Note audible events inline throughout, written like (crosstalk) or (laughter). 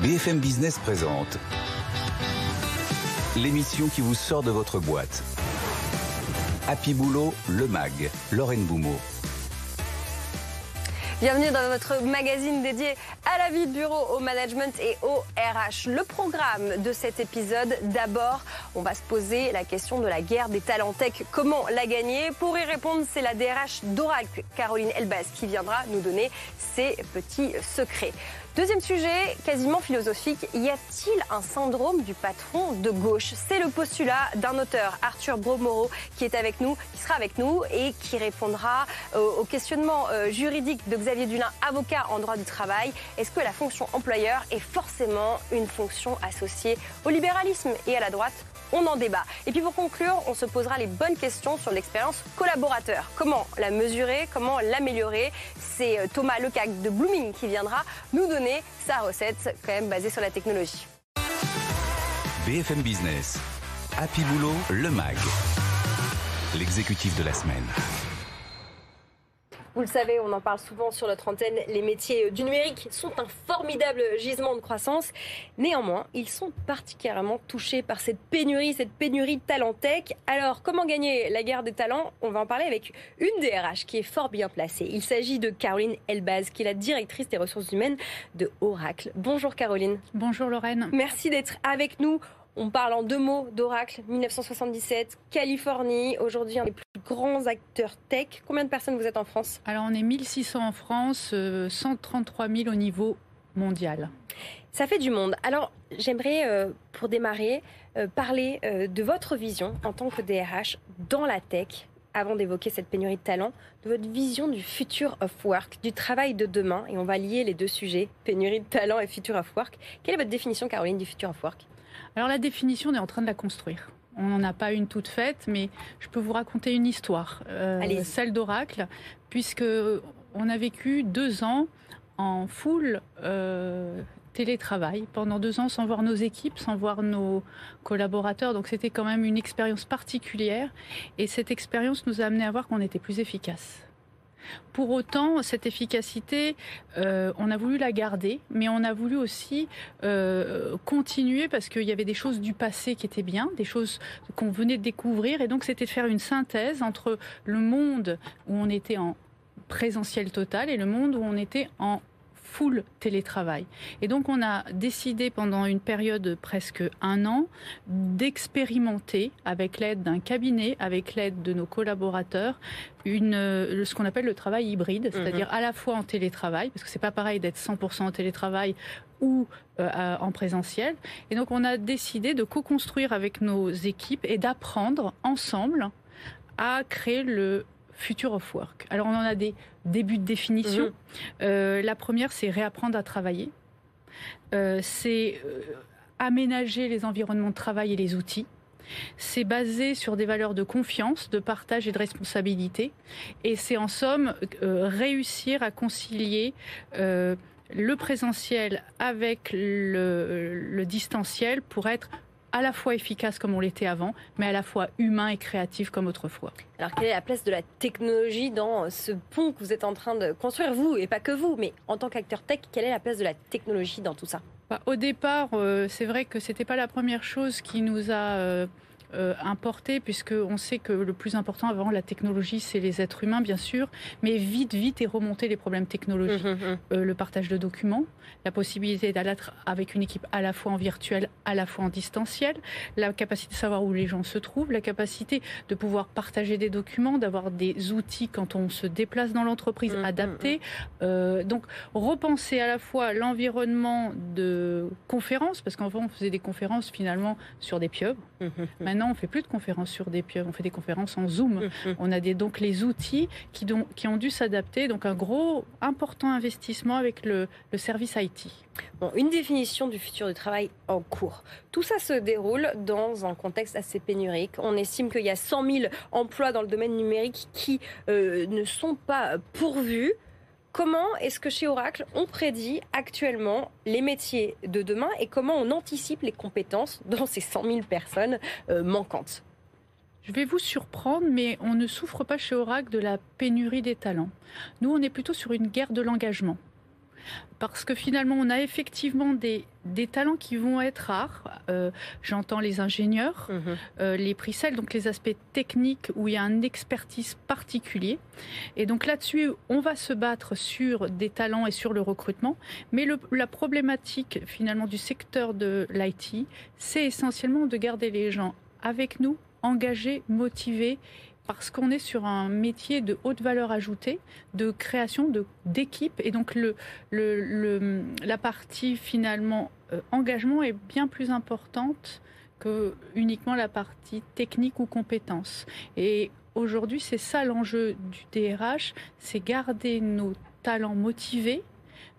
BFM Business présente l'émission qui vous sort de votre boîte. Happy Boulot, le MAG, Lorraine Boumeau. Bienvenue dans votre magazine dédié à la vie de bureau, au management et au RH. Le programme de cet épisode, d'abord, on va se poser la question de la guerre des talents tech. Comment la gagner? Pour y répondre, c'est la DRH d'Oracle, Caroline Elbaz, qui viendra nous donner ses petits secrets. Deuxième sujet, quasiment philosophique, y a-t-il un syndrome du patron de gauche? C'est le postulat d'un auteur, Arthur Bromoro, qui est avec nous, qui sera avec nous et qui répondra au questionnement euh, juridique de Xavier Dulin, avocat en droit du travail. Est-ce que la fonction employeur est forcément une fonction associée au libéralisme et à la droite? On en débat. Et puis pour conclure, on se posera les bonnes questions sur l'expérience collaborateur. Comment la mesurer Comment l'améliorer? C'est euh, Thomas Lecac de Blooming qui viendra nous donner sa recette, quand même basée sur la technologie. BFM Business. Happy Boulot, le MAG. L'exécutif de la semaine. Vous le savez, on en parle souvent sur notre antenne, les métiers du numérique sont un formidable gisement de croissance. Néanmoins, ils sont particulièrement touchés par cette pénurie, cette pénurie de talent tech. Alors, comment gagner la guerre des talents? On va en parler avec une DRH qui est fort bien placée. Il s'agit de Caroline Elbaz, qui est la directrice des ressources humaines de Oracle. Bonjour Caroline. Bonjour Lorraine. Merci d'être avec nous. On parle en deux mots d'Oracle, 1977, Californie. Aujourd'hui, un des plus grands acteurs tech. Combien de personnes vous êtes en France? Alors, on est 1600 en France, 133 euh, 000 au niveau mondial. Ça fait du monde. Alors, j'aimerais, euh, pour démarrer, euh, parler de votre vision en tant que DRH dans la tech, avant d'évoquer cette pénurie de talent, de votre vision du future of work, du travail de demain. Et on va lier les deux sujets, pénurie de talent et future of work. Quelle est votre définition, Caroline, du future of work? Alors la définition, on est en train de la construire. On n'en a pas une toute faite, mais je peux vous raconter une histoire, euh, celle d'Oracle, puisque on a vécu deux ans en full euh, télétravail pendant deux ans sans voir nos équipes, sans voir nos collaborateurs. Donc c'était quand même une expérience particulière. Et cette expérience nous a amené à voir qu'on était plus efficace. Pour autant, cette efficacité, euh, on a voulu la garder, mais on a voulu aussi euh, continuer parce qu'il y avait des choses du passé qui étaient bien, des choses qu'on venait de découvrir, et donc c'était de faire une synthèse entre le monde où on était en présentiel total et le monde où on était en full télétravail. Et donc on a décidé pendant une période presque un an d'expérimenter avec l'aide d'un cabinet, avec l'aide de nos collaborateurs, une, ce qu'on appelle le travail hybride, mhm. c'est-à-dire à la fois en télétravail, parce que c'est pas pareil d'être 100% en télétravail ou euh, en présentiel. Et donc on a décidé de co-construire avec nos équipes et d'apprendre ensemble à créer le Future of Work. Alors on en a des débuts de définition. Mhm. Euh, la première, c'est réapprendre à travailler. Euh, c'est euh, aménager les environnements de travail et les outils. C'est basé sur des valeurs de confiance, de partage et de responsabilité. Et c'est en somme réussir à concilier le présentiel avec le, le distanciel pour être à la fois efficace comme on l'était avant, mais à la fois humain et créatif comme autrefois. Alors quelle est la place de la technologie dans ce pont que vous êtes en train de construire, vous, et pas que vous, mais en tant qu'acteur tech, quelle est la place de la technologie dans tout ça? Bah, Au départ, euh, c'est vrai que c'était pas la première chose qui nous a... Euh, euh, importé, puisqu'on sait que le plus important avant la technologie, c'est les êtres humains, bien sûr, mais vite, vite est remonté les problèmes technologiques. Mmh, mmh, mmh. Euh, le partage de documents, la possibilité d'aller avec une équipe à la fois en virtuel, à la fois en distanciel, la capacité de savoir où les gens se trouvent, la capacité de pouvoir partager des documents, d'avoir des outils quand on se déplace dans l'entreprise adaptés. Euh, donc, repenser à la fois l'environnement de conférences, parce qu'enfin, on faisait des conférences finalement sur des pieuvres. Maintenant, maintenant, on fait plus de conférences sur des pieux, on fait des conférences en Zoom. Mmh, mmh. On a des, donc les outils qui, qui ont dû s'adapter. Donc un gros, important investissement avec le, le service IT. Bon, une définition du futur du travail en cours. Tout ça se déroule dans un contexte assez pénurique. On estime qu'il y a 100 000 emplois dans le domaine numérique qui euh, ne sont pas pourvus. Comment est-ce que chez Oracle, on prédit actuellement les métiers de demain et comment on anticipe les compétences dans ces 100 000 personnes euh, manquantes? Je vais vous surprendre, mais on ne souffre pas chez Oracle de la pénurie des talents. Nous, on est plutôt sur une guerre de l'engagement parce que finalement, on a effectivement des, des talents qui vont être rares. Euh, j'entends les ingénieurs, mhm. euh, les prix donc les aspects techniques où il y a une expertise particulier. Et donc là-dessus, on va se battre sur des talents et sur le recrutement. Mais la problématique finalement du secteur de l'IT, c'est essentiellement de garder les gens avec nous, engagés, motivés parce qu'on est sur un métier de haute valeur ajoutée, de création de d'équipe, et donc le, le, la partie finalement euh, engagement est bien plus importante que uniquement la partie technique ou compétence. Et aujourd'hui, c'est ça l'enjeu du DRH, c'est garder nos talents motivés,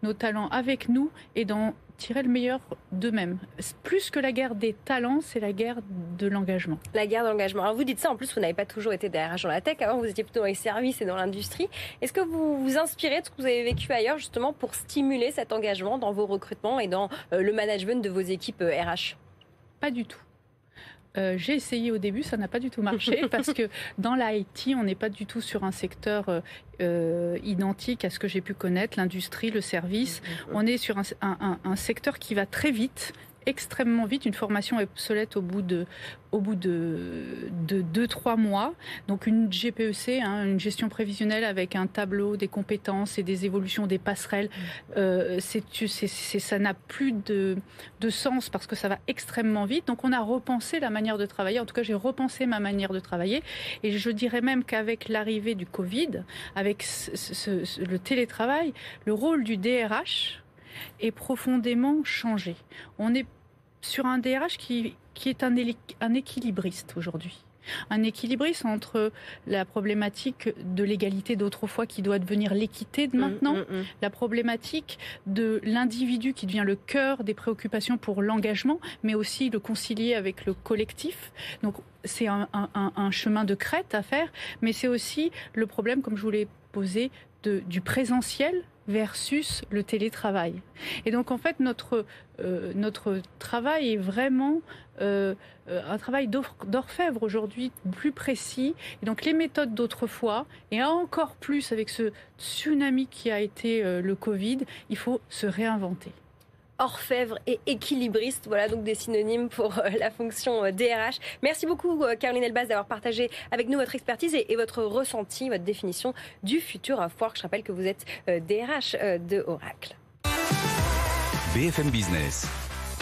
nos talents avec nous et dans tirer le meilleur d'eux-mêmes. Plus que la guerre des talents, c'est la guerre de l'engagement. La guerre de l'engagement. Alors vous dites ça, en plus vous n'avez pas toujours été derrière dans la tech, avant vous étiez plutôt dans les services et dans l'industrie. Est-ce que vous vous inspirez de ce que vous avez vécu ailleurs justement pour stimuler cet engagement dans vos recrutements et dans euh, le management de vos équipes RH euh, Pas du tout. Euh, j'ai essayé au début, ça n'a pas du tout marché (laughs) parce que dans l'IT, on n'est pas du tout sur un secteur euh, euh, identique à ce que j'ai pu connaître, l'industrie, le service. On est sur un, secteur qui va très vite, extrêmement vite. Une formation est obsolète au bout de, au bout de, de deux, trois mois. Donc une GPEC, hein, une gestion prévisionnelle avec un tableau des compétences et des évolutions des passerelles, euh, c'est, ça n'a plus de, de sens parce que ça va extrêmement vite. Donc on a repensé la manière de travailler. En tout cas, j'ai repensé ma manière de travailler. Et je dirais même qu'avec l'arrivée du Covid, avec le télétravail, le rôle du DRH est profondément changé. On est sur un DRH qui, qui est un, un équilibriste aujourd'hui. Un équilibriste entre la problématique de l'égalité d'autrefois qui doit devenir l'équité de mmh, maintenant, mmh, mmh. la problématique de l'individu qui devient le cœur des préoccupations pour l'engagement, mais aussi le concilier avec le collectif. Donc c'est un, un, chemin de crête à faire, mais c'est aussi le problème, comme je vous l'ai de, du présentiel versus le télétravail. Et donc en fait notre euh, notre travail est vraiment euh, euh, un travail d'orfèvre aujourd'hui plus précis. Et donc les méthodes d'autrefois et encore plus avec ce tsunami qui a été le Covid, il faut se réinventer orfèvre et équilibriste. Voilà donc des synonymes pour euh, la fonction DRH. Euh, Merci beaucoup euh, Caroline Elbaz d'avoir partagé avec nous votre expertise et, votre ressenti, votre définition du futur of work. Je rappelle que vous êtes DRH de Oracle. BFM Business.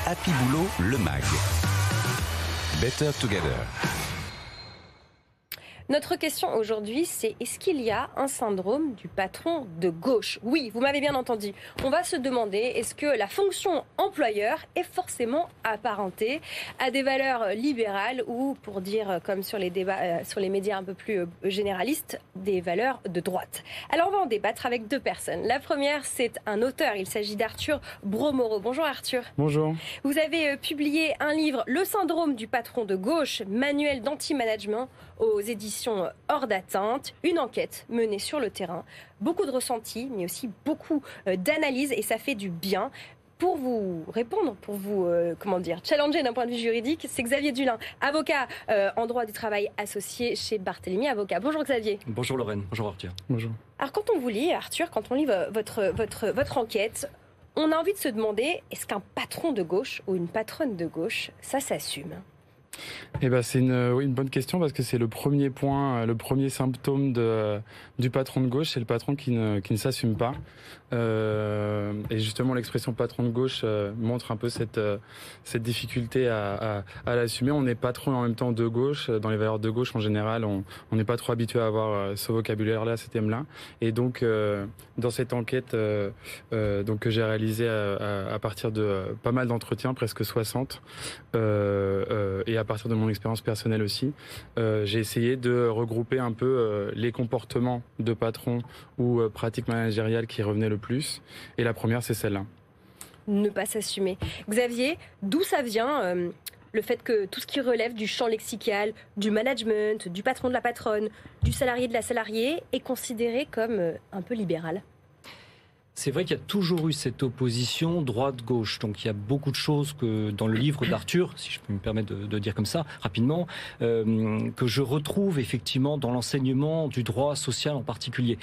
Happy Boulot, le MAG. Better Together. Notre question aujourd'hui, c'est est-ce qu'il y a un syndrome du patron de gauche? Oui, vous m'avez bien entendu. On va se demander est-ce que la fonction employeur est forcément apparentée à des valeurs libérales ou, pour dire comme sur les débats, euh, sur les médias un peu plus euh, généralistes, des valeurs de droite? Alors on va en débattre avec deux personnes. La première, c'est un auteur. Il s'agit d'Arthur Bromoro. Bonjour Arthur. Bonjour. Vous avez euh, publié un livre, Le syndrome du patron de gauche, manuel d'anti-management aux éditions Hors d'atteinte, une enquête menée sur le terrain, beaucoup de ressentis, mais aussi beaucoup euh, d'analyses, et ça fait du bien. Pour vous répondre, pour vous, euh, comment dire, challenger d'un point de vue juridique, c'est Xavier Dulin, avocat euh, en droit du travail associé chez Barthélemy Avocat. Bonjour Xavier. Bonjour Lorraine, bonjour Arthur. Bonjour. Alors quand on vous lit, Arthur, quand on lit votre, votre, votre enquête, on a envie de se demander, est-ce qu'un patron de gauche ou une patronne de gauche, ça s'assume? Eh ben, c'est une, une bonne question parce que c'est le premier point, euh, le premier symptôme de, du patron de gauche, c'est le patron qui ne, qui ne s'assume pas. Euh, et justement, l'expression patron de gauche euh, montre un peu cette, euh, cette difficulté à, à, à l'assumer. On n'est pas trop en même temps de gauche. Dans les valeurs de gauche, en général, on n'est pas trop habitué à avoir ce vocabulaire-là, ce thème-là. Et donc, dans cette enquête donc que j'ai réalisée à, à, partir de pas mal d'entretiens, presque 60, et à partir de mon expérience personnelle aussi, j'ai essayé de regrouper un peu les comportements de patron ou pratiques managériales qui revenaient le plus. Et la première, c'est celle-là. Ne pas s'assumer. Xavier, d'où ça vient le fait que tout ce qui relève du champ lexical, du management, du patron de la patronne, du salarié de la salariée est considéré comme un peu libéral? C'est vrai qu'il y a toujours eu cette opposition droite-gauche. Donc il y a beaucoup de choses que dans le livre d'Arthur, si je peux me permettre de, dire comme ça rapidement, euh, que je retrouve effectivement dans l'enseignement du droit social en particulier.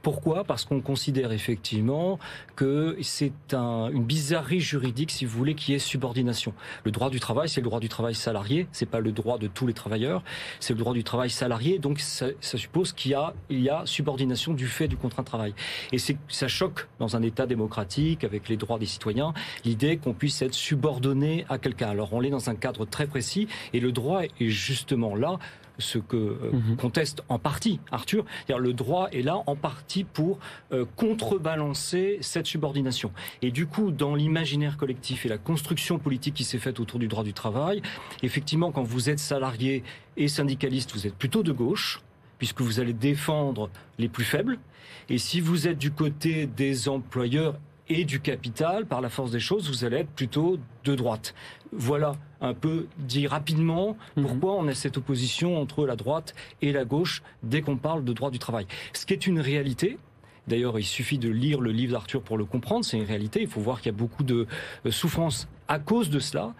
Pourquoi? Parce qu'on considère effectivement que c'est un, une bizarrerie juridique, si vous voulez, qui est subordination. Le droit du travail, c'est le droit du travail salarié. C'est pas le droit de tous les travailleurs. C'est le droit du travail salarié. Donc ça, suppose qu'il y a, subordination du fait du contrat de travail. Et ça choque dans un État démocratique, avec les droits des citoyens, l'idée qu'on puisse être subordonné à quelqu'un. Alors on est dans un cadre très précis, et le droit est justement là ce que euh, mhm. conteste en partie Arthur. Le droit est là en partie pour euh, contrebalancer cette subordination. Et du coup, dans l'imaginaire collectif et la construction politique qui s'est faite autour du droit du travail, effectivement, quand vous êtes salarié et syndicaliste, vous êtes plutôt de gauche puisque vous allez défendre les plus faibles. Et si vous êtes du côté des employeurs et du capital, par la force des choses, vous allez être plutôt de droite. Voilà un peu dit rapidement mhm. pourquoi on a cette opposition entre la droite et la gauche dès qu'on parle de droit du travail. Ce qui est une réalité, D'ailleurs, il suffit de lire le livre d'Arthur pour le comprendre. C'est une réalité. Il faut voir qu'il y a beaucoup de euh, souffrance à cause de cela,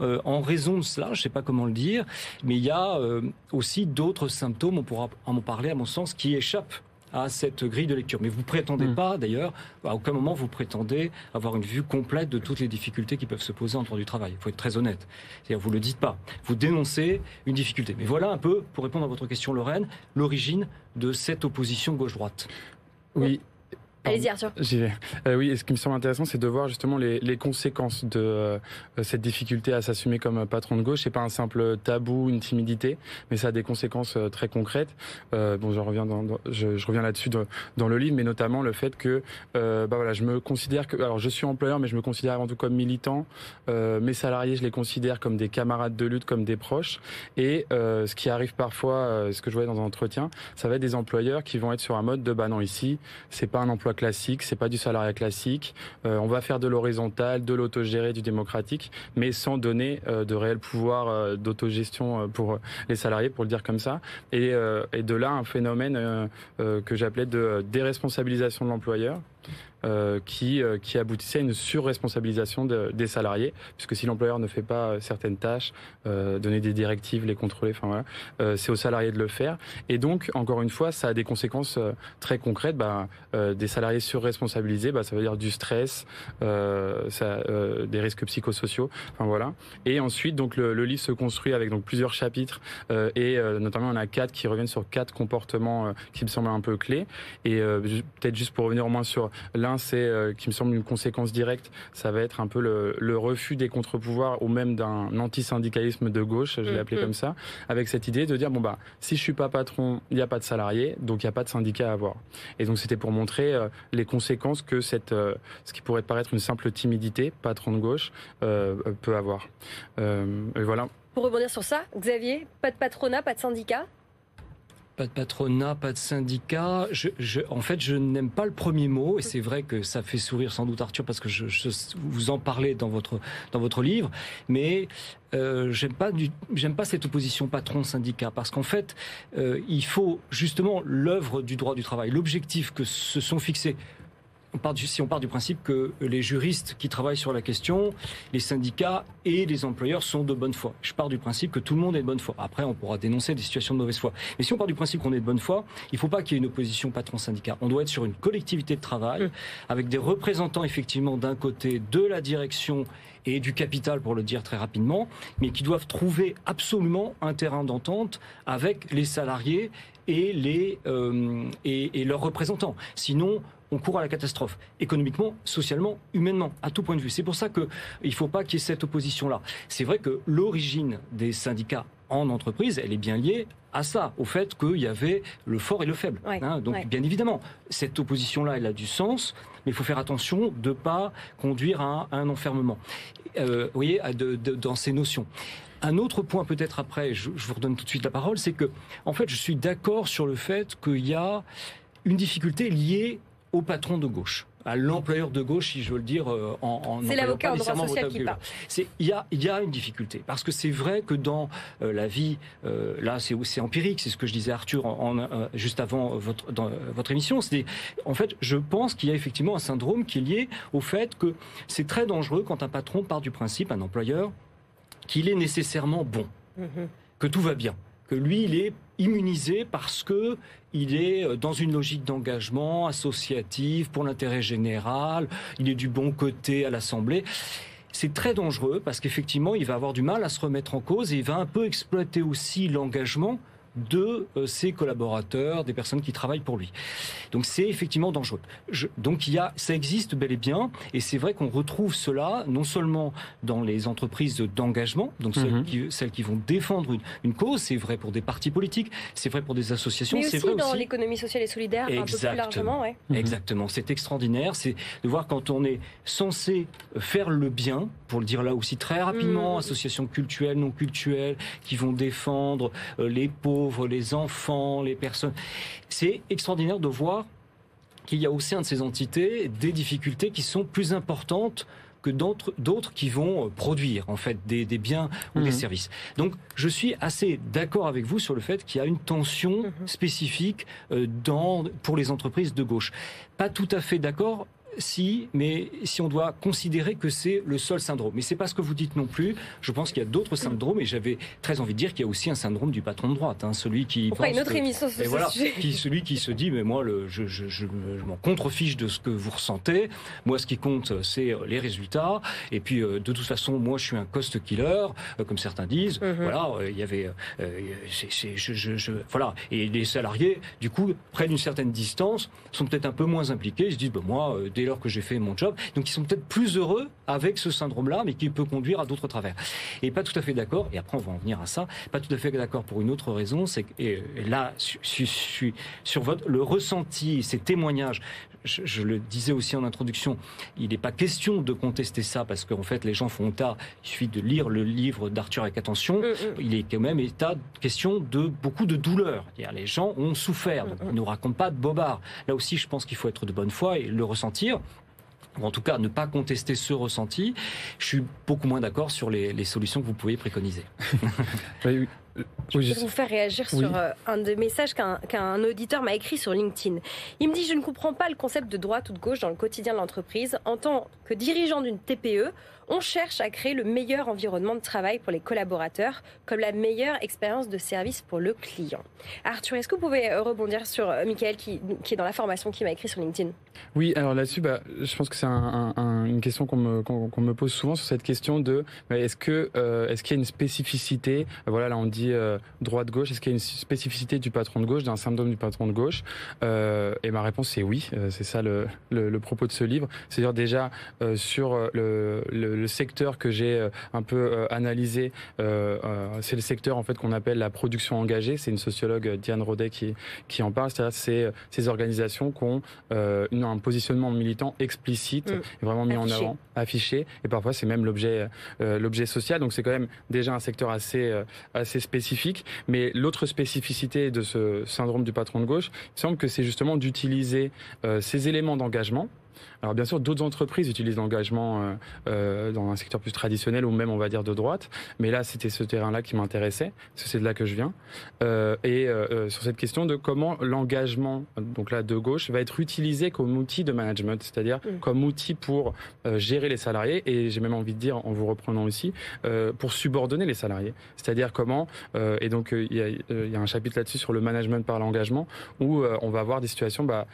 euh, en raison de cela, je ne sais pas comment le dire, mais il y a euh, aussi d'autres symptômes, on pourra en parler à mon sens, qui échappent à cette grille de lecture. Mais vous prétendez hmm. pas, d'ailleurs, à aucun moment vous prétendez avoir une vue complète de toutes les difficultés qui peuvent se poser en droit du travail. Il faut être très honnête. C'est-à-dire, vous le dites pas. Vous dénoncez une difficulté. Mais voilà un peu, pour répondre à votre question, Lorraine, l'origine de cette opposition gauche-droite. Oui, Allez-y Arthur. Euh, oui, et ce qui me semble intéressant, c'est de voir justement les, les conséquences de euh, cette difficulté à s'assumer comme patron de gauche. C'est pas un simple tabou, une timidité, mais ça a des conséquences euh, très concrètes. Bon, je reviens dans, je, je, reviens là-dessus dans le livre, mais notamment le fait que, bah voilà, je me considère que, alors je suis employeur, mais je me considère avant tout comme militant. mes salariés, je les considère comme des camarades de lutte, comme des proches. Et ce qui arrive parfois, ce que je voyais dans un entretien, ça va être des employeurs qui vont être sur un mode de, bah non, ici, c'est pas un emploi classique, c'est pas du salariat classique. Euh, on va faire de l'horizontal, de l'autogéré, du démocratique, mais sans donner euh, de réel pouvoir euh, d'autogestion pour les salariés, pour le dire comme ça. Et, et de là un phénomène que j'appelais de déresponsabilisation de l'employeur. Euh, qui, euh, qui aboutissait à une surresponsabilisation de, des salariés, puisque si l'employeur ne fait pas euh, certaines tâches, donner des directives, les contrôler, enfin voilà, c'est aux salariés de le faire. Et donc, encore une fois, ça a des conséquences très concrètes. Bah, des salariés surresponsabilisés, bah, ça veut dire du stress, ça, des risques psychosociaux, enfin voilà. Et ensuite, donc le, le, livre se construit avec donc plusieurs chapitres et notamment on a quatre qui reviennent sur quatre comportements qui me semblent un peu clés. Et peut-être juste pour revenir au moins sur L'un, c'est, euh, qui me semble une conséquence directe, ça va être un peu le, refus des contre-pouvoirs ou même d'un antisyndicalisme de gauche, je l'ai appelé mm-hmm. comme ça, avec cette idée de dire, bon bah, si je suis pas patron, il n'y a pas de salarié, donc il n'y a pas de syndicat à avoir. Et donc c'était pour montrer euh, les conséquences que cette, euh, ce qui pourrait paraître une simple timidité, patron de gauche, peut avoir. et voilà. Pour rebondir sur ça, Xavier, pas de patronat, pas de syndicat? Pas de patronat, pas de syndicat. En fait, je n'aime pas le premier mot, et c'est vrai que ça fait sourire sans doute Arthur parce que vous en parlez dans votre dans votre livre, mais euh, j'aime pas pas cette opposition patron-syndicat parce qu'en fait, euh, il faut justement l'œuvre du droit du travail, l'objectif que se sont fixés si on part du principe que les juristes qui travaillent sur la question, les syndicats et les employeurs sont de bonne foi. Je pars du principe que tout le monde est de bonne foi. Après, on pourra dénoncer des situations de mauvaise foi. Mais si on part du principe qu'on est de bonne foi, il ne faut pas qu'il y ait une opposition patron-syndicat. On doit être sur une collectivité de travail mmh. avec des représentants effectivement d'un côté de la direction et du capital, pour le dire très rapidement, mais qui doivent trouver absolument un terrain d'entente avec les salariés et, les, euh, et, et, leurs représentants. Sinon, on court à la catastrophe, économiquement, socialement, humainement, à tout point de vue. C'est pour ça qu'il ne faut pas qu'il y ait cette opposition-là. C'est vrai que l'origine des syndicats en entreprise, elle est bien liée à ça, au fait qu'il y avait le fort et le faible. Hein. donc, bien évidemment, cette opposition-là, elle a du sens, mais il faut faire attention de ne pas conduire à un, enfermement. Euh, vous voyez, dans ces notions. Un autre point, peut-être après, je, je, vous redonne tout de suite la parole, c'est que, en fait, je suis d'accord sur le fait qu'il y a une difficulté liée au patron de gauche à l'employeur de gauche, si je veux le dire, euh, en, en C'est l'avocat en droit social qui parle. Il y a, y a une difficulté, parce que c'est vrai que dans euh, la vie, euh, là c'est empirique, c'est ce que je disais à Arthur en, juste avant votre, dans votre émission, c'est en fait, je pense qu'il y a effectivement un syndrome qui est lié au fait que c'est très dangereux quand un patron part du principe, un employeur, qu'il est nécessairement bon, mm-hmm. que tout va bien que lui, il est immunisé parce que il est euh, dans une logique d'engagement associatif pour l'intérêt général, il est du bon côté à l'Assemblée. C'est très dangereux parce qu'effectivement, il va avoir du mal à se remettre en cause et il va un peu exploiter aussi l'engagement de euh, ses collaborateurs, des personnes qui travaillent pour lui. Donc c'est effectivement dangereux. donc il y a, ça existe bel et bien, et c'est vrai qu'on retrouve cela non seulement dans les entreprises d'engagement, donc celles, mhm. qui, celles, qui, vont défendre une, cause, c'est vrai pour des partis politiques, c'est vrai pour des associations, c'est vrai dans l'économie sociale et solidaire, un peu plus largement. Ouais. Mhm. Exactement, c'est extraordinaire, c'est de voir quand on est censé faire le bien, pour le dire là aussi très rapidement, mhm. associations culturelles, non culturelles, qui vont défendre euh, les pauvres les enfants, les personnes. C'est extraordinaire de voir qu'il y a au sein de ces entités des difficultés qui sont plus importantes que d'autres qui vont euh, produire en fait des, biens ou des mhm. services. Donc je suis assez d'accord avec vous sur le fait qu'il y a une tension mhm. spécifique euh, dans, pour les entreprises de gauche. Pas tout à fait d'accord si, mais si on doit considérer que c'est le seul syndrome. Mais c'est pas ce que vous dites non plus. Je pense qu'il y a d'autres syndromes et j'avais très envie de dire qu'il y a aussi un syndrome du patron de droite, hein, celui qui pense une autre émission sur voilà, qui, celui qui se dit mais moi le, je, je, je, m'en contrefiche de ce que vous ressentez. Moi, ce qui compte, c'est euh, les résultats. Et puis euh, de toute façon, moi, je suis un cost killer, euh, comme certains disent. Mhm. Voilà, il y avait, je, voilà, et les salariés, du coup, près d'une certaine distance, sont peut-être un peu moins impliqués. Ils se disent, ben, moi, dès que j'ai fait mon job. Donc ils sont peut-être plus heureux avec ce syndrome-là, mais qui peut conduire à d'autres travers. Et pas tout à fait d'accord, et après on va en venir à ça, pas tout à fait d'accord pour une autre raison, c'est que et là, je suis sur votre, le ressenti, ces témoignages, je, le disais aussi en introduction, il n'est pas question de contester ça parce qu'en fait les gens font tard. Il suffit de lire le livre d'Arthur avec attention. Mm, mm. Il est quand même état question de beaucoup de douleur. Les gens ont souffert. Mm, ils ne nous racontent pas de bobards. Là aussi, je pense qu'il faut être de bonne foi et le ressentir ou en tout cas ne pas contester ce ressenti, je suis beaucoup moins d'accord sur les, solutions que vous pouvez préconiser. (laughs) Je vais vous faire réagir sur euh, un des messages qu'un auditeur m'a écrit sur LinkedIn. Il me dit Je ne comprends pas le concept de droite ou de gauche dans le quotidien de l'entreprise. En tant que dirigeant d'une TPE, on cherche à créer le meilleur environnement de travail pour les collaborateurs, comme la meilleure expérience de service pour le client. Arthur, est-ce que vous pouvez euh, rebondir sur euh, Michael qui, est dans la formation qui m'a écrit sur LinkedIn? Oui, alors là-dessus, bah, je pense que c'est une question qu'on me, pose souvent sur cette question de bah, est-ce que euh, est-ce qu'il y a une spécificité? Voilà, là on dit droite-gauche. Est-ce qu'il y a une spécificité du patron de gauche, d'un symptôme du patron de gauche Et ma réponse c'est oui. c'est ça le, propos de ce livre. C'est-à-dire déjà sur le le secteur que j'ai euh, un peu euh, analysé, euh, c'est le secteur en fait qu'on appelle la production engagée. C'est une sociologue Diane Rodet qui qui en parle. C'est-à-dire c'est ces organisations qui ont un positionnement militant explicite, mm. vraiment mis en avant, affiché, et parfois c'est même l'objet l'objet social. Donc c'est quand même déjà un secteur assez assez spécifique. Mais l'autre spécificité de ce syndrome du patron de gauche, il semble que c'est justement d'utiliser ces éléments d'engagement alors bien sûr, d'autres entreprises utilisent l'engagement euh, euh, dans un secteur plus traditionnel ou même on va dire de droite, mais là c'était ce terrain-là qui m'intéressait, parce que c'est de là que je viens. Euh, et euh, sur cette question de comment l'engagement, donc là de gauche, va être utilisé comme outil de management, c'est-à-dire mm. comme outil pour gérer les salariés et j'ai même envie de dire, en vous reprenant aussi, pour subordonner les salariés. C'est-à-dire comment, et donc il y a, y, a, un chapitre là-dessus sur le management par l'engagement, où on va avoir des situations, bah,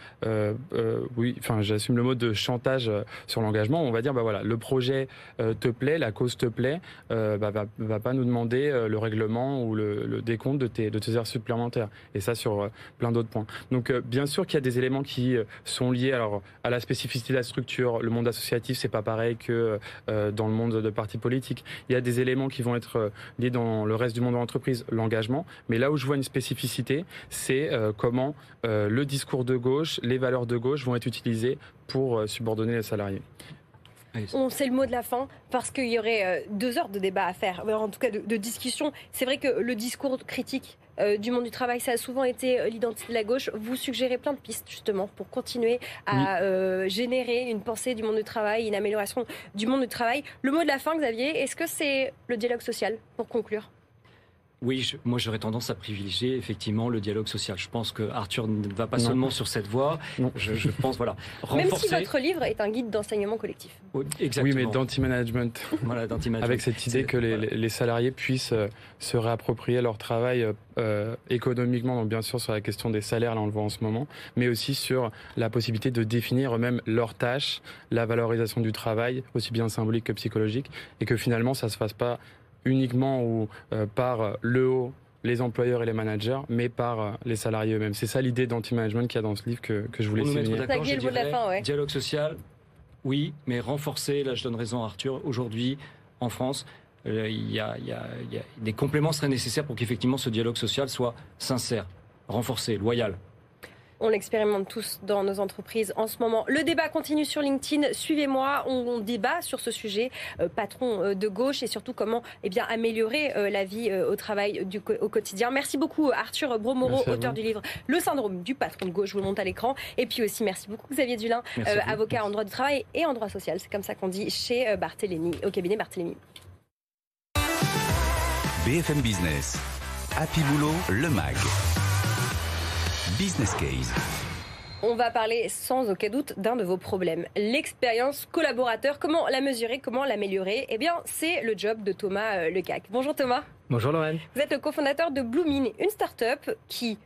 oui, enfin j'assume le mot mode chantage sur l'engagement. On va dire, bah voilà, le projet te plaît, la cause te plaît, bah, va, va pas nous demander le règlement ou le, décompte de tes, de tes heures supplémentaires. Et ça sur plein d'autres points. Donc bien sûr qu'il y a des éléments qui sont liés alors à la spécificité de la structure. Le monde associatif, c'est pas pareil que dans le monde de partis politiques. Il y a des éléments qui vont être liés dans le reste du monde de l'entreprise, l'engagement. Mais là où je vois une spécificité, c'est comment le discours de gauche, les valeurs de gauche vont être utilisées pour subordonner les salariés. On sait le mot de la fin parce qu'il y aurait euh, deux heures de débat à faire, en tout cas de, discussion. C'est vrai que le discours critique euh, du monde du travail, ça a souvent été euh, l'identité de la gauche. Vous suggérez plein de pistes justement pour continuer à générer une pensée du monde du travail, une amélioration du monde du travail. Le mot de la fin, Xavier, est-ce que c'est le dialogue social pour conclure? Oui, moi j'aurais tendance à privilégier effectivement le dialogue social. Je pense que Arthur ne va pas seulement sur cette voie. Je, pense voilà. (laughs) Renforcer... Même si votre livre est un guide d'enseignement collectif. Oui, exactement. Oui, mais d'anti-management. voilà, d'anti-management. Avec cette idée que les, salariés puissent euh, se réapproprier leur travail euh, économiquement, donc bien sûr sur la question des salaires, là on le voit en ce moment, mais aussi sur la possibilité de définir eux-mêmes leurs tâches, la valorisation du travail, aussi bien symbolique que psychologique, et que finalement ça se fasse pas uniquement ou euh, par le haut les employeurs et les managers, mais par euh, les salariés eux-mêmes. C'est ça l'idée d'anti-management qu'il y a dans ce livre que, que je voulais souligner. Dialogue social, oui, mais renforcer, là je donne raison à Arthur, aujourd'hui, en France, euh, il, y a, il, y a, il y a des compléments seraient nécessaires pour qu'effectivement ce dialogue social soit sincère, renforcé, loyal. On l'expérimente tous dans nos entreprises en ce moment. Le débat continue sur LinkedIn. Suivez-moi. On, débat sur ce sujet, euh, patron euh, de gauche, et surtout comment eh bien, améliorer euh, la vie au travail du, au quotidien. Merci beaucoup Arthur Bromoro, auteur du livre Le syndrome du patron de gauche. Je vous le montre à l'écran. Et puis aussi, merci beaucoup Xavier Dulin, avocat en droit du travail et en droit social. C'est comme ça qu'on dit chez Barthélémy, au cabinet Barthélémy. BFM Business. Happy Boulot, le MAG. Business Case. On va parler sans aucun doute d'un de vos problèmes, l'expérience collaborateur. Comment la mesurer, comment l'améliorer? Eh bien, c'est le job de Thomas euh, Lecac. Bonjour Thomas. Bonjour Lorraine. Vous êtes le cofondateur de Blooming, une start-up qui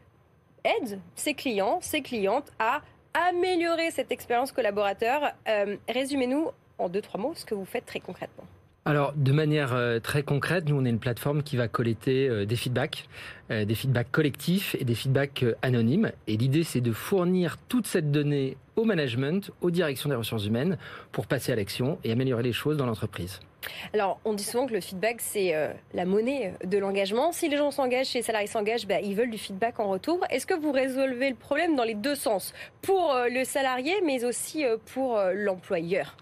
aide ses clients, ses clientes à améliorer cette expérience collaborateur. Euh, résumez-nous en deux, trois mots ce que vous faites très concrètement. Alors, de manière euh, très concrète, nous, on est une plateforme qui va collecter euh, des feedbacks, euh, des feedbacks collectifs et des feedbacks anonymes. Et l'idée, c'est de fournir toute cette donnée au management, aux directions des ressources humaines, pour passer à l'action et améliorer les choses dans l'entreprise. Alors, on dit souvent que le feedback, c'est la monnaie de l'engagement. Si les gens s'engagent, si les salariés s'engagent, bah, ils veulent du feedback en retour. Est-ce que vous résolvez le problème dans les deux sens? Pour le salarié, mais aussi pour l'employeur?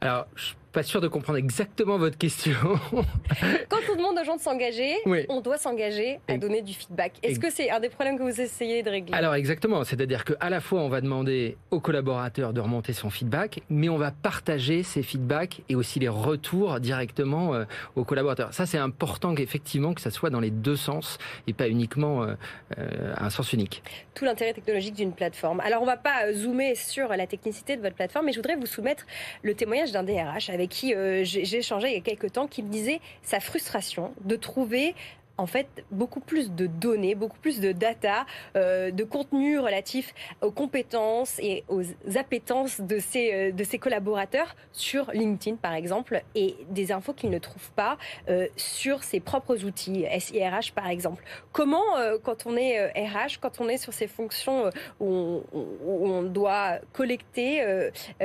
Alors, pas sûr de comprendre exactement votre question. (laughs) Quand on demande aux gens de s'engager, on doit s'engager à donner du feedback. Est-ce que c'est un des problèmes que vous essayez de régler? Alors exactement, c'est-à-dire qu'à la fois on va demander aux collaborateurs de remonter son feedback, mais on va partager ces feedbacks et aussi les retours directement euh, aux collaborateurs. Ça c'est important qu'effectivement que ça soit dans les deux sens et pas uniquement euh, euh, un sens unique. Tout l'intérêt technologique d'une plateforme. Alors on va pas zoomer sur la technicité de votre plateforme, mais je voudrais vous soumettre le témoignage d'un DRH avec avec qui euh, j'ai échangé il y a quelques temps, qui me disait sa frustration de trouver en fait beaucoup plus de données, beaucoup plus de data, euh, de contenu relatif aux compétences et aux appétences de ses, euh, de ses collaborateurs sur LinkedIn par exemple et des infos qu'ils ne trouvent pas euh, sur ses propres outils, SIRH par exemple. Comment quand on est RH, quand on est sur ces fonctions où on, doit collecter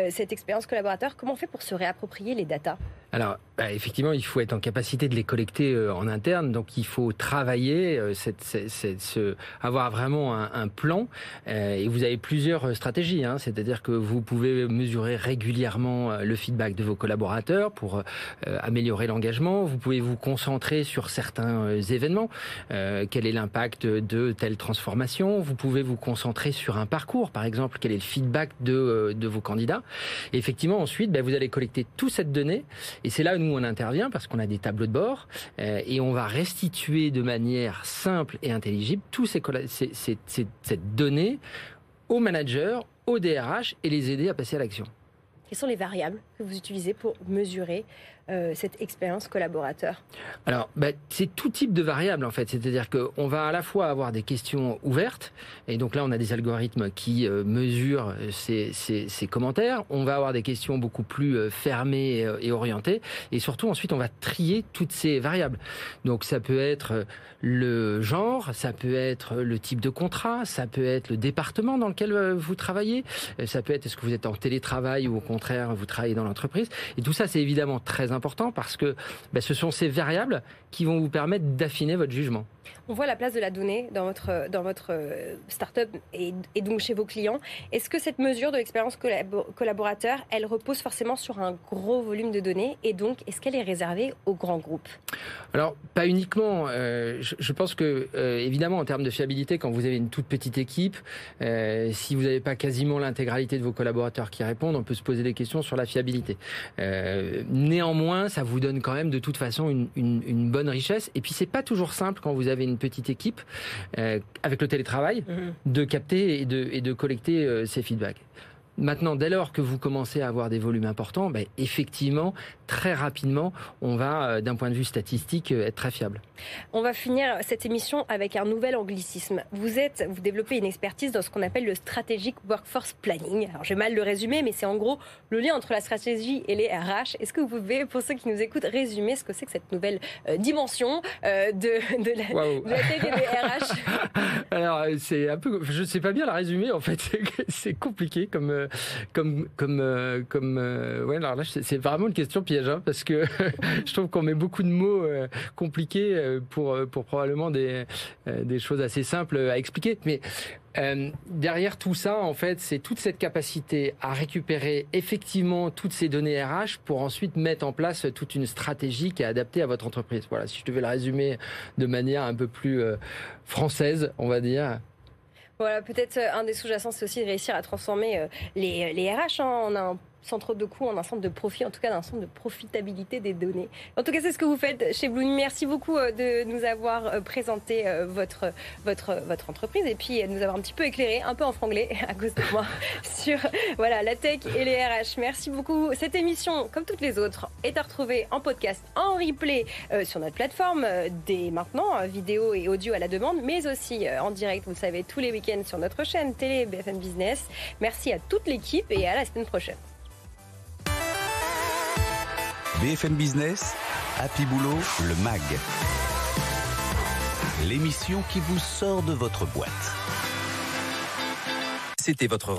cette expérience collaborateur, comment on fait pour se réapproprier les datas alors, bah, effectivement, il faut être en capacité de les collecter euh, en interne, donc il faut travailler, euh, cette, ce, avoir vraiment un, plan. Euh, et vous avez plusieurs stratégies, hein, c'est-à-dire que vous pouvez mesurer régulièrement le feedback de vos collaborateurs pour améliorer l'engagement. Vous pouvez vous concentrer sur certains événements, quel est l'impact de telle transformation? Vous pouvez vous concentrer sur un parcours, par exemple, quel est le feedback de, de vos candidats? Et effectivement, ensuite, bah, vous allez collecter toute cette donnée et c'est là où nous on intervient parce qu'on a des tableaux de bord euh, et on va restituer de manière simple et intelligible tous ces, cette donnée aux managers, aux DRH et les aider à passer à l'action. Quelles sont les variables que vous utilisez pour mesurer euh, cette expérience collaborateur Alors, bah, c'est tout type de variables en fait. C'est-à-dire qu'on va à la fois avoir des questions ouvertes, et donc là on a des algorithmes qui euh, mesurent ces, commentaires. On va avoir des questions beaucoup plus fermées et, et orientées, et surtout ensuite on va trier toutes ces variables. Donc ça peut être le genre, ça peut être le type de contrat, ça peut être le département dans lequel vous travaillez, ça peut être est-ce que vous êtes en télétravail ou au contraire vous travaillez dans l'entreprise. Et tout ça, c'est évidemment très important parce que ben, ce sont ces variables qui vont vous permettre d'affiner votre jugement. On voit la place de la donnée dans votre, dans votre euh, start-up et, et donc chez vos clients. Est-ce que cette mesure de l'expérience collaborateur, elle repose forcément sur un gros volume de données et donc est-ce qu'elle est réservée aux grands groupes? Alors, pas uniquement. Euh, je, pense que, euh, évidemment, en termes de fiabilité, quand vous avez une toute petite équipe, si vous n'avez pas quasiment l'intégralité de vos collaborateurs qui répondent, on peut se poser des questions sur la fiabilité. néanmoins, ça vous donne quand même de toute façon une, une, une bonne richesse. Et puis, c'est pas toujours simple quand vous avez une petite équipe euh, avec le télétravail mhm. de capter et de, et de collecter euh, ces feedbacks. Maintenant, dès lors que vous commencez à avoir des volumes importants, ben, effectivement, très rapidement, on va, euh, d'un point de vue statistique, euh, être très fiable. On va finir cette émission avec un nouvel anglicisme. Vous êtes, vous développez une expertise dans ce qu'on appelle le strategic workforce planning. Alors, je vais mal le résumer, mais c'est en gros le lien entre la stratégie et les RH. Est-ce que vous pouvez, pour ceux qui nous écoutent, résumer ce que c'est que cette nouvelle euh, dimension de, de, la, tech et des RH (laughs) Alors, c'est un peu, je ne sais pas bien la résumer. En fait, (laughs) c'est compliqué comme comme comme euh, comme euh, ouais alors là c'est vraiment une question piège hein, parce que (laughs) je trouve qu'on met beaucoup de mots euh, compliqués pour pour probablement des choses assez simples à expliquer mais derrière tout ça, en fait, c'est toute cette capacité à récupérer effectivement toutes ces données RH pour ensuite mettre en place toute une stratégie qui est adaptée à votre entreprise. Voilà, si je devais le résumer de manière un peu plus française, on va dire. Voilà, peut-être euh, un des sous-jacents, c'est aussi de réussir à transformer euh, les, les RH. Hein. Un centre de coûts en un centre de profit, en tout cas d'un centre de profitabilité des données. En tout cas, c'est ce que vous faites chez Blue. Merci beaucoup euh, de nous avoir euh, présenté euh, votre, votre, votre entreprise et puis de nous avoir un petit peu éclairé, un peu en franglais (laughs) à cause de moi, (laughs) sur voilà, la tech et les RH. Merci beaucoup. Cette émission, comme toutes les autres, est à retrouver en podcast, en replay sur notre plateforme dès maintenant, vidéo et audio à la demande, mais aussi en direct, vous le savez, tous les week-ends sur notre chaîne télé BFM Business. Merci à toute l'équipe et à la semaine prochaine. BFM Business, Happy Boulot, le MAG. L'émission qui vous sort de votre boîte. C'était votre